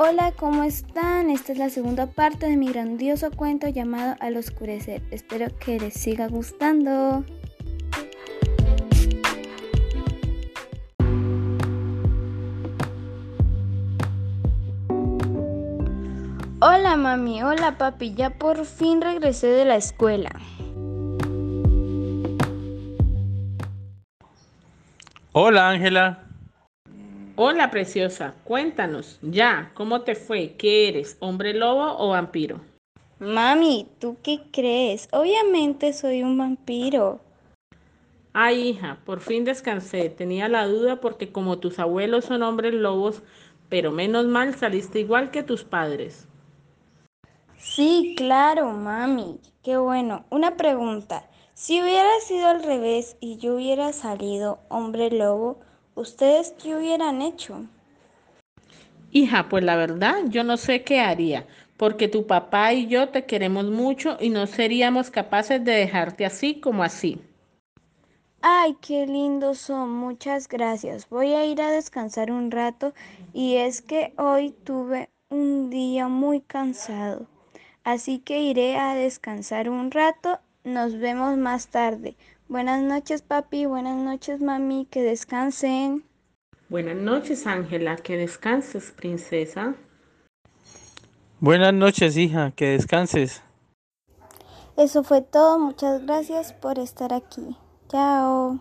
Hola, ¿cómo están? Esta es la segunda parte de mi grandioso cuento llamado Al Oscurecer. Espero que les siga gustando. Hola mami, hola papi, ya por fin regresé de la escuela. Hola Ángela. Hola, preciosa. Cuéntanos, ya, ¿cómo te fue? ¿Qué eres, hombre lobo o vampiro? Mami, ¿tú qué crees? Obviamente soy un vampiro. Ay, hija, por fin descansé. Tenía la duda porque como tus abuelos son hombres lobos, pero menos mal saliste igual que tus padres. Sí, claro, mami. Qué bueno. Una pregunta. Si hubiera sido al revés y yo hubiera salido hombre lobo, ¿Ustedes qué hubieran hecho? Hija, pues la verdad yo no sé qué haría, porque tu papá y yo te queremos mucho y no seríamos capaces de dejarte así como así. Ay, qué lindos son, muchas gracias. Voy a ir a descansar un rato y es que hoy tuve un día muy cansado. Así que iré a descansar un rato. Nos vemos más tarde. Buenas noches, papi. Buenas noches, mami. Que descansen. Buenas noches, Ángela. Que descanses, princesa. Buenas noches, hija. Que descanses. Eso fue todo. Muchas gracias por estar aquí. Chao.